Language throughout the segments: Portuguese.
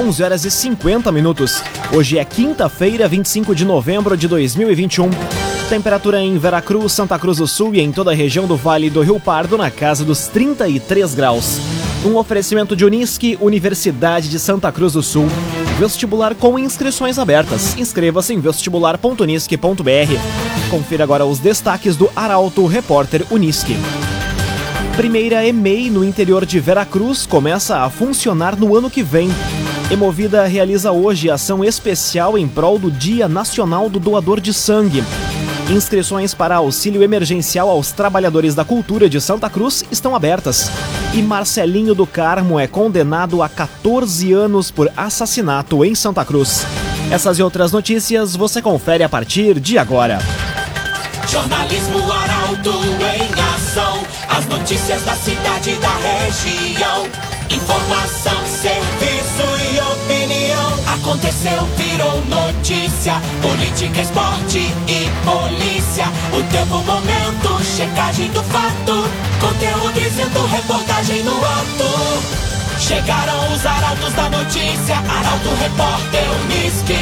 11 horas e 50 minutos. Hoje é quinta-feira, 25 de novembro de 2021. Temperatura em Veracruz, Santa Cruz do Sul e em toda a região do Vale do Rio Pardo na casa dos 33 graus. Um oferecimento de Unisque, Universidade de Santa Cruz do Sul. Vestibular com inscrições abertas. Inscreva-se em vestibular.unisque.br. Confira agora os destaques do Arauto Repórter Unisque. Primeira EMEI no interior de Veracruz começa a funcionar no ano que vem. Emovida realiza hoje ação especial em prol do Dia Nacional do Doador de Sangue. Inscrições para auxílio emergencial aos trabalhadores da cultura de Santa Cruz estão abertas. E Marcelinho do Carmo é condenado a 14 anos por assassinato em Santa Cruz. Essas e outras notícias você confere a partir de agora. Jornalismo Arauto em ação. As notícias da cidade e da região. Informação, serviço. Aconteceu, virou notícia. Política, esporte e polícia. O tempo, momento, checagem do fato. Conteúdo dizendo, reportagem no ato. Chegaram os arautos da notícia. Arauto, repórter, Unisque.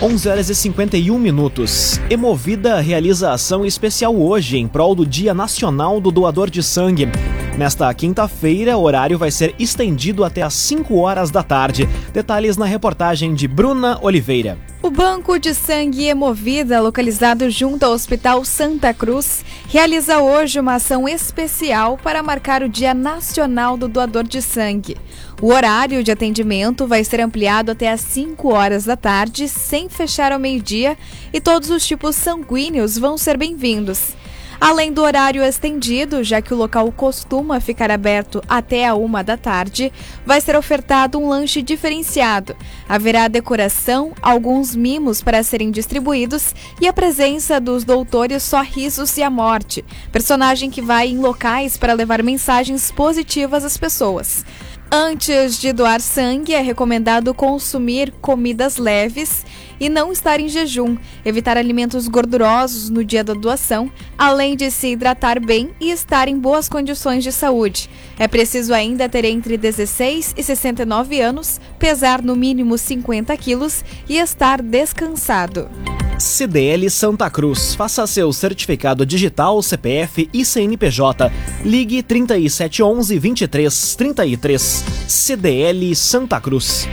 11 horas e 51 minutos. Emovida realiza ação especial hoje em prol do Dia Nacional do Doador de Sangue. Nesta quinta-feira, o horário vai ser estendido até às 5 horas da tarde. Detalhes na reportagem de Bruna Oliveira. O Banco de Sangue Emovida, localizado junto ao Hospital Santa Cruz, realiza hoje uma ação especial para marcar o Dia Nacional do Doador de Sangue. O horário de atendimento vai ser ampliado até às 5 horas da tarde, sem fechar ao meio-dia, e todos os tipos sanguíneos vão ser bem-vindos. Além do horário estendido, já que o local costuma ficar aberto até a uma da tarde, vai ser ofertado um lanche diferenciado. Haverá decoração, alguns mimos para serem distribuídos e a presença dos doutores Sorrisos e a Morte, personagem que vai em locais para levar mensagens positivas às pessoas. Antes de doar sangue, é recomendado consumir comidas leves e não estar em jejum, evitar alimentos gordurosos no dia da doação, além de se hidratar bem e estar em boas condições de saúde. É preciso ainda ter entre 16 e 69 anos, pesar no mínimo 50 quilos e estar descansado. CDL Santa Cruz. Faça seu certificado digital, CPF e CNPJ. Ligue 3711 2333. CDL Santa Cruz.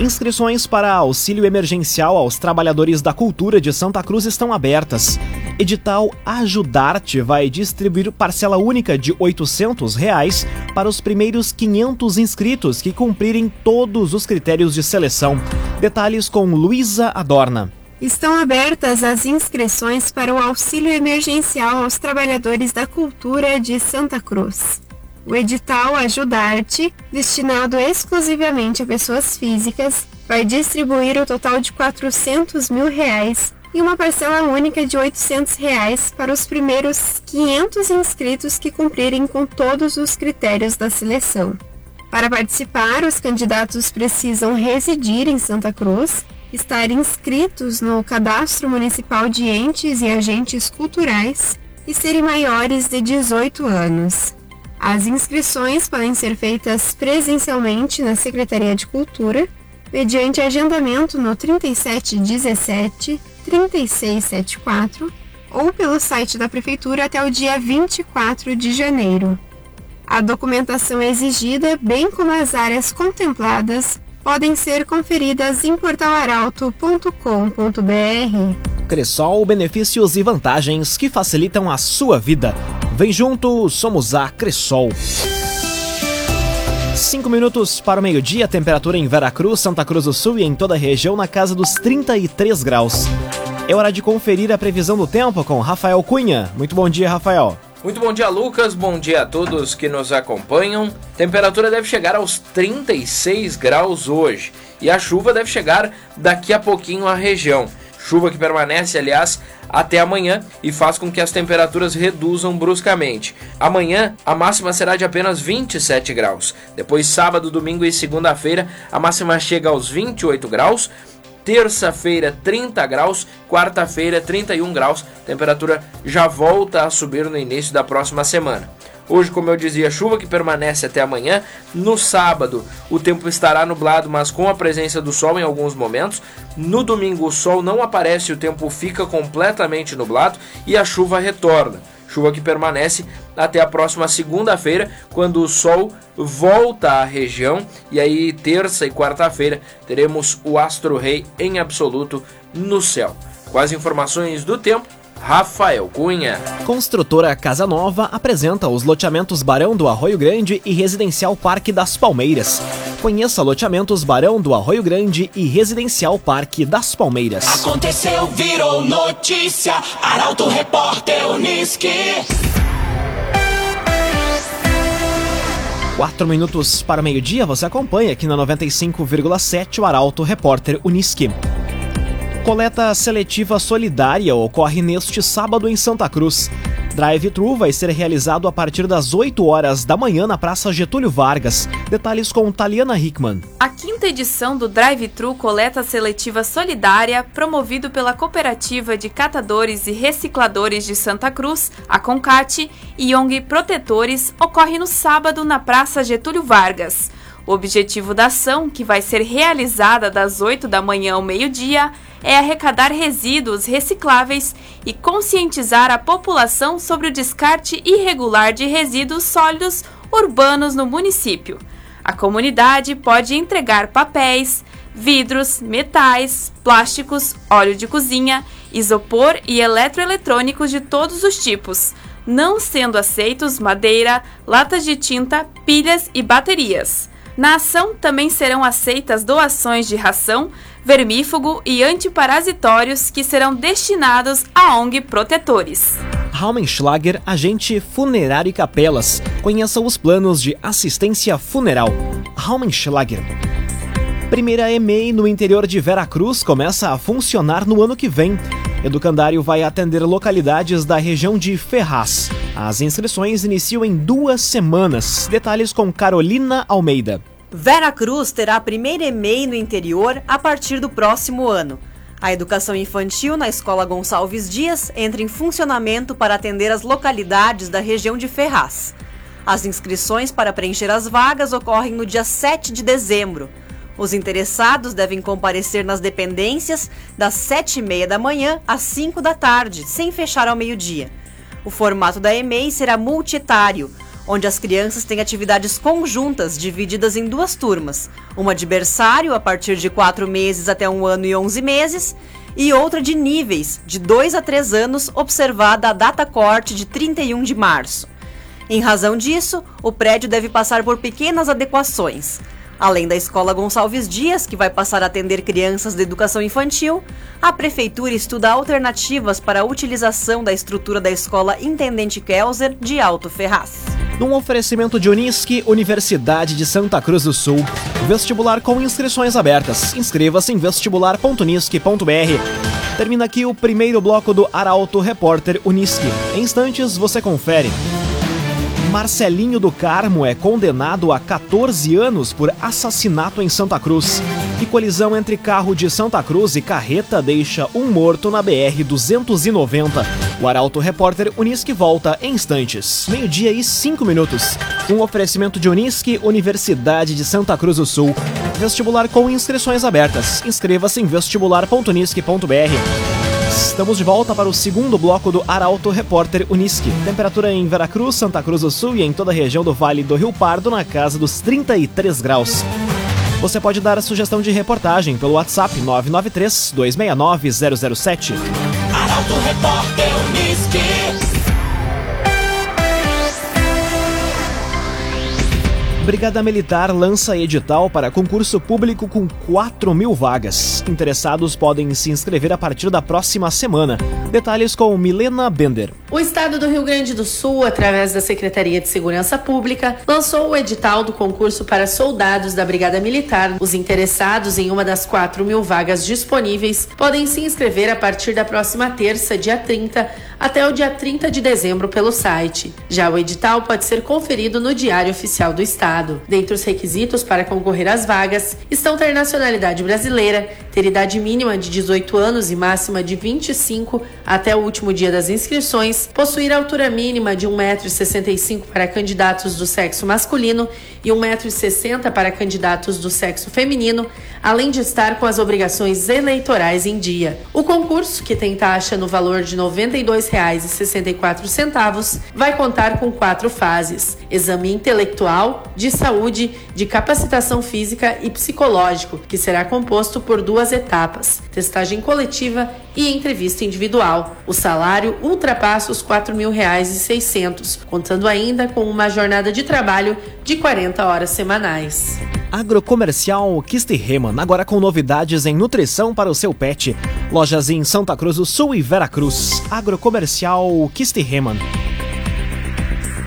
Inscrições para auxílio emergencial aos trabalhadores da cultura de Santa Cruz estão abertas. Edital Ajudarte vai distribuir parcela única de 800 reais para os primeiros 500 inscritos que cumprirem todos os critérios de seleção. Detalhes com Luísa Adorna. Estão abertas as inscrições para o auxílio emergencial aos trabalhadores da cultura de Santa Cruz. O edital Ajudarte, destinado exclusivamente a pessoas físicas, vai distribuir o total de 400 mil reais e uma parcela única de 800 reais para os primeiros 500 inscritos que cumprirem com todos os critérios da seleção. Para participar, os candidatos precisam residir em Santa Cruz, estar inscritos no Cadastro Municipal de Entes e Agentes Culturais e serem maiores de 18 anos. As inscrições podem ser feitas presencialmente na Secretaria de Cultura, mediante agendamento no 3717 3674 ou pelo site da Prefeitura até o dia 24 de janeiro. A documentação exigida, bem como as áreas contempladas, podem ser conferidas em portalaralto.com.br. Cressol, benefícios e vantagens que facilitam a sua vida. Vem junto, somos a Cressol. Cinco minutos para o meio-dia, temperatura em Veracruz, Santa Cruz do Sul e em toda a região na casa dos 33 graus. É hora de conferir a previsão do tempo com Rafael Cunha. Muito bom dia, Rafael. Muito bom dia, Lucas. Bom dia a todos que nos acompanham. Temperatura deve chegar aos 36 graus hoje e a chuva deve chegar daqui a pouquinho à região. Chuva que permanece, aliás, até amanhã e faz com que as temperaturas reduzam bruscamente. Amanhã a máxima será de apenas 27 graus. Depois, sábado, domingo e segunda-feira, a máxima chega aos 28 graus. Terça-feira, 30 graus. Quarta-feira, 31 graus. Temperatura já volta a subir no início da próxima semana. Hoje, como eu dizia, chuva que permanece até amanhã. No sábado, o tempo estará nublado, mas com a presença do sol em alguns momentos. No domingo, o sol não aparece, o tempo fica completamente nublado e a chuva retorna. Chuva que permanece até a próxima segunda-feira, quando o sol volta à região. E aí, terça e quarta-feira, teremos o Astro Rei em absoluto no céu. Com as informações do tempo, Rafael Cunha. Construtora Casa Nova apresenta os loteamentos Barão do Arroio Grande e Residencial Parque das Palmeiras. Conheça loteamentos Barão do Arroio Grande e Residencial Parque das Palmeiras. Aconteceu, virou notícia. Arauto Repórter Uniski. Quatro minutos para o meio-dia, você acompanha aqui na 95,7 o Arauto Repórter Uniski. Coleta seletiva solidária ocorre neste sábado em Santa Cruz. Drive-thru vai ser realizado a partir das 8 horas da manhã na Praça Getúlio Vargas. Detalhes com Taliana Hickman. A quinta edição do Drive-thru Coleta Seletiva Solidária, promovido pela Cooperativa de Catadores e Recicladores de Santa Cruz, a Concate, e ONG Protetores, ocorre no sábado na Praça Getúlio Vargas. O objetivo da ação, que vai ser realizada das 8 da manhã ao meio-dia, é arrecadar resíduos recicláveis e conscientizar a população sobre o descarte irregular de resíduos sólidos urbanos no município. A comunidade pode entregar papéis, vidros, metais, plásticos, óleo de cozinha, isopor e eletroeletrônicos de todos os tipos, não sendo aceitos madeira, latas de tinta, pilhas e baterias. Na ação também serão aceitas doações de ração, vermífugo e antiparasitórios que serão destinados à ONG Protetores. Raumenschlager, agente funerário e capelas. Conheça os planos de assistência funeral. Raumenschlager. Primeira EMEI no interior de Veracruz começa a funcionar no ano que vem. Educandário vai atender localidades da região de Ferraz. As inscrições iniciam em duas semanas. Detalhes com Carolina Almeida. Vera Cruz terá a primeira EMEI no interior a partir do próximo ano. A educação infantil na Escola Gonçalves Dias entra em funcionamento para atender as localidades da região de Ferraz. As inscrições para preencher as vagas ocorrem no dia 7 de dezembro. Os interessados devem comparecer nas dependências das 7h30 da manhã às 5 da tarde, sem fechar ao meio-dia. O formato da EMEI será multietário, onde as crianças têm atividades conjuntas divididas em duas turmas, uma de berçário a partir de 4 meses até 1 ano e 11 meses, e outra de níveis, de 2 a 3 anos, observada a data corte de 31 de março. Em razão disso, o prédio deve passar por pequenas adequações. Além da Escola Gonçalves Dias, que vai passar a atender crianças de educação infantil, a Prefeitura estuda alternativas para a utilização da estrutura da Escola Intendente Kelser de Alto Ferraz. Num oferecimento de Unisque, Universidade de Santa Cruz do Sul. Vestibular com inscrições abertas. Inscreva-se em vestibular.unisque.br. Termina aqui o primeiro bloco do Arauto Repórter Unisque. Em instantes você confere. Marcelinho do Carmo é condenado a 14 anos por assassinato em Santa Cruz. E colisão entre carro de Santa Cruz e carreta deixa um morto na BR-290. O Arauto Repórter Unisque volta em instantes. Meio-dia e cinco minutos. Um oferecimento de Unisque, Universidade de Santa Cruz do Sul. Vestibular com inscrições abertas. Inscreva-se em vestibular.unisque.br. Estamos de volta para o segundo bloco do Arauto Repórter Unisque. Temperatura em Veracruz, Santa Cruz do Sul e em toda a região do Vale do Rio Pardo na casa dos 33 graus. Você pode dar a sugestão de reportagem pelo WhatsApp 993 269 007. Arauto Repórter Uniski. Brigada Militar lança edital para concurso público com 4 mil vagas. Interessados podem se inscrever a partir da próxima semana. Detalhes com Milena Bender. O Estado do Rio Grande do Sul, através da Secretaria de Segurança Pública, lançou o edital do concurso para soldados da Brigada Militar. Os interessados em uma das 4 mil vagas disponíveis podem se inscrever a partir da próxima terça, dia 30, até o dia 30 de dezembro pelo site. Já o edital pode ser conferido no Diário Oficial do Estado. Dentre os requisitos para concorrer às vagas estão ter nacionalidade brasileira, ter idade mínima de 18 anos e máxima de 25 até o último dia das inscrições, possuir altura mínima de 1,65m para candidatos do sexo masculino e 1,60m para candidatos do sexo feminino, além de estar com as obrigações eleitorais em dia. O concurso, que tem taxa no valor de R$ 92,64, vai contar com quatro fases: exame intelectual, de saúde, de capacitação física e psicológico, que será composto por duas etapas: testagem coletiva e entrevista individual. O salário ultrapassa os R$ 4.600, contando ainda com uma jornada de trabalho de 40 horas semanais. Agrocomercial Kistiheman, agora com novidades em nutrição para o seu pet. Lojas em Santa Cruz do Sul e Veracruz. Agrocomercial Kistiheman.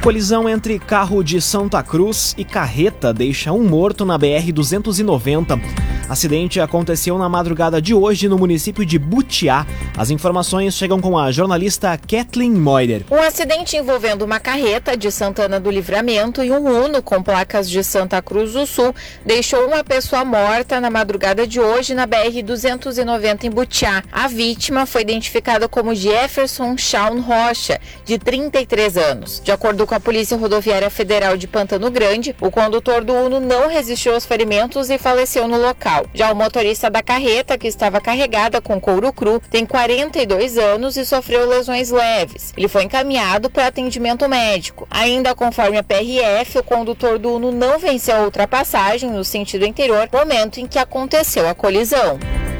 Colisão entre carro de Santa Cruz e carreta deixa um morto na BR-290. Acidente aconteceu na madrugada de hoje no município de Butiá. As informações chegam com a jornalista Kathleen Moider. Um acidente envolvendo uma carreta de Santana do Livramento e um Uno com placas de Santa Cruz do Sul deixou uma pessoa morta na madrugada de hoje na BR-290 em Butiá. A vítima foi identificada como Jefferson Shawn Rocha, de 33 anos. De acordo com a Polícia Rodoviária Federal de Pantano Grande, o condutor do Uno não resistiu aos ferimentos e faleceu no local. Já o motorista da carreta, que estava carregada com couro cru, tem 42 anos e sofreu lesões leves. Ele foi encaminhado para atendimento médico. Ainda conforme a PRF, o condutor do Uno não venceu a ultrapassagem no sentido interior, momento em que aconteceu a colisão.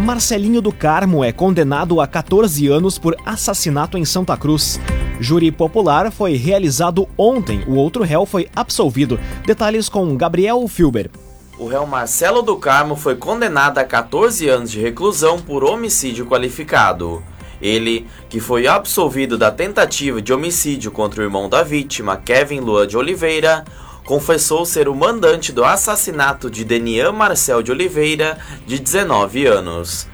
Marcelinho do Carmo é condenado a 14 anos por assassinato em Santa Cruz. Júri popular foi realizado ontem, o outro réu foi absolvido. Detalhes com Gabriel Filber. O réu Marcelo do Carmo foi condenado a 14 anos de reclusão por homicídio qualificado. Ele, que foi absolvido da tentativa de homicídio contra o irmão da vítima, Kevin Lua de Oliveira, confessou ser o mandante do assassinato de Denian Marcel de Oliveira, de 19 anos.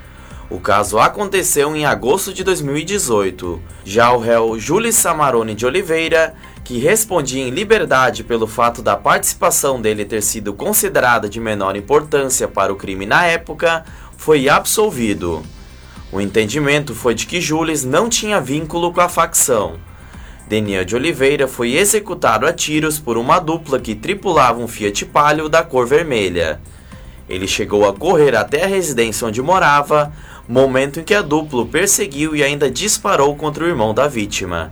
O caso aconteceu em agosto de 2018. Já o réu Júlio Samarone de Oliveira, que respondia em liberdade pelo fato da participação dele ter sido considerada de menor importância para o crime na época, foi absolvido. O entendimento foi de que Jules não tinha vínculo com a facção. Denian de Oliveira foi executado a tiros por uma dupla que tripulava um Fiat Palio da cor vermelha. Ele chegou a correr até a residência onde morava, momento em que a dupla o perseguiu e ainda disparou contra o irmão da vítima.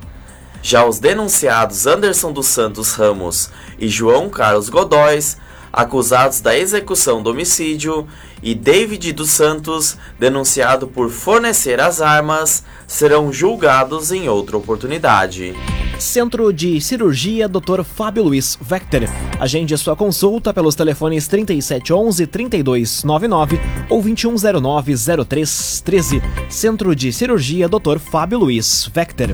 Já os denunciados Anderson dos Santos Ramos e João Carlos Godóis acusados da execução do homicídio, e David dos Santos, denunciado por fornecer as armas, serão julgados em outra oportunidade. Centro de Cirurgia Dr. Fábio Luiz Vector. Agende sua consulta pelos telefones 3711 3299 ou 2109 0313. Centro de Cirurgia Dr. Fábio Luiz Vector.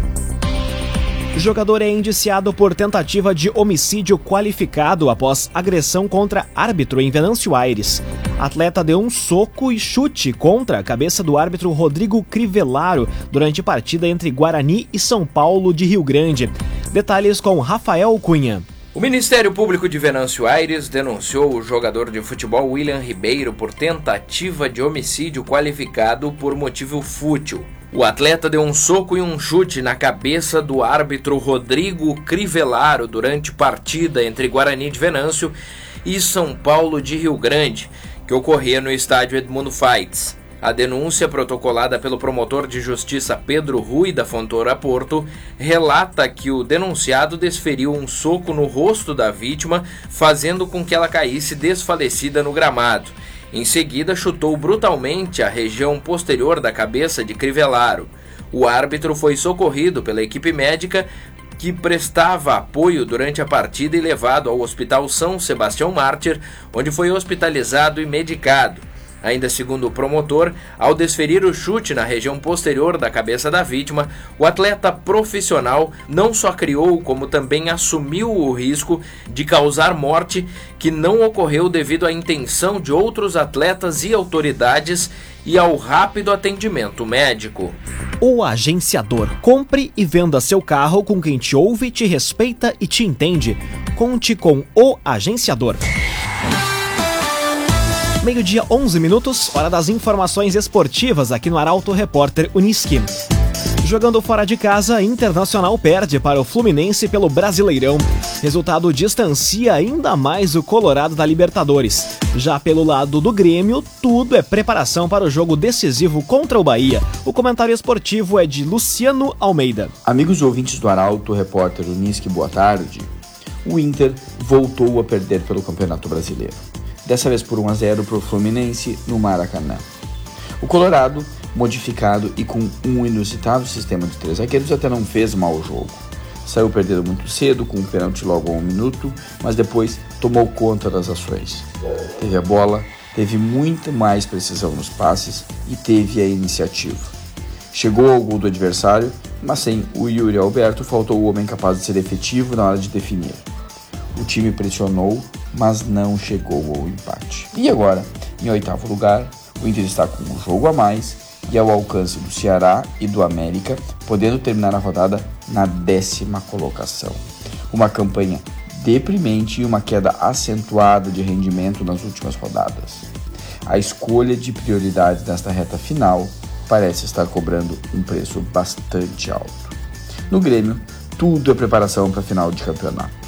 Jogador é indiciado por tentativa de homicídio qualificado após agressão contra árbitro em Venâncio Aires. Atleta deu um soco e chute contra a cabeça do árbitro Rodrigo Crivellaro durante partida entre Guarani e São Paulo de Rio Grande. Detalhes com Rafael Cunha. O Ministério Público de Venâncio Aires denunciou o jogador de futebol William Ribeiro por tentativa de homicídio qualificado por motivo fútil. O atleta deu um soco e um chute na cabeça do árbitro Rodrigo Crivellaro durante partida entre Guarani de Venâncio e São Paulo de Rio Grande, que ocorria no estádio Edmundo Fights. A denúncia protocolada pelo promotor de justiça Pedro Rui da Fontoura Porto relata que o denunciado desferiu um soco no rosto da vítima, fazendo com que ela caísse desfalecida no gramado em seguida, chutou brutalmente a região posterior da cabeça de Crivellaro. O árbitro foi socorrido pela equipe médica que prestava apoio durante a partida e levado ao Hospital São Sebastião Mártir, onde foi hospitalizado e medicado. Ainda segundo o promotor, ao desferir o chute na região posterior da cabeça da vítima, o atleta profissional não só criou, como também assumiu o risco de causar morte que não ocorreu devido à intenção de outros atletas e autoridades e ao rápido atendimento médico. O agenciador. Compre e venda seu carro com quem te ouve, te respeita e te entende. Conte com o agenciador. Meio-dia, 11 minutos, hora das informações esportivas aqui no Arauto Repórter Uniski. Jogando fora de casa, Internacional perde para o Fluminense pelo Brasileirão. Resultado distancia ainda mais o Colorado da Libertadores. Já pelo lado do Grêmio, tudo é preparação para o jogo decisivo contra o Bahia. O comentário esportivo é de Luciano Almeida. Amigos ouvintes do Arauto Repórter Uniski, boa tarde. O Inter voltou a perder pelo Campeonato Brasileiro dessa vez por 1 a 0 para o Fluminense no Maracanã. O Colorado, modificado e com um inusitado sistema de três zagueiros, até não fez mau jogo. Saiu perdendo muito cedo, com um pênalti logo a um minuto, mas depois tomou conta das ações. Teve a bola, teve muito mais precisão nos passes e teve a iniciativa. Chegou ao gol do adversário, mas sem o Yuri Alberto faltou o homem capaz de ser efetivo na hora de definir. O time pressionou, mas não chegou ao empate. E agora, em oitavo lugar, o Inter está com um jogo a mais e ao alcance do Ceará e do América, podendo terminar a rodada na décima colocação. Uma campanha deprimente e uma queda acentuada de rendimento nas últimas rodadas. A escolha de prioridades nesta reta final parece estar cobrando um preço bastante alto. No Grêmio, tudo é preparação para a final de campeonato.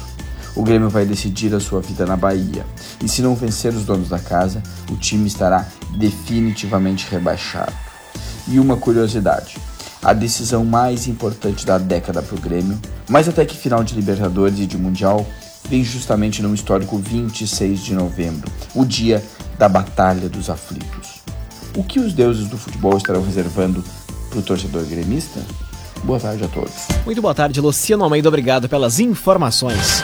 O Grêmio vai decidir a sua vida na Bahia. E se não vencer os donos da casa, o time estará definitivamente rebaixado. E uma curiosidade: a decisão mais importante da década para o Grêmio, mas até que final de Libertadores e de Mundial, vem justamente no histórico 26 de novembro, o dia da Batalha dos Aflitos. O que os deuses do futebol estarão reservando para o torcedor gremista? Boa tarde a todos. Muito boa tarde, Luciano Almeida. Obrigado pelas informações.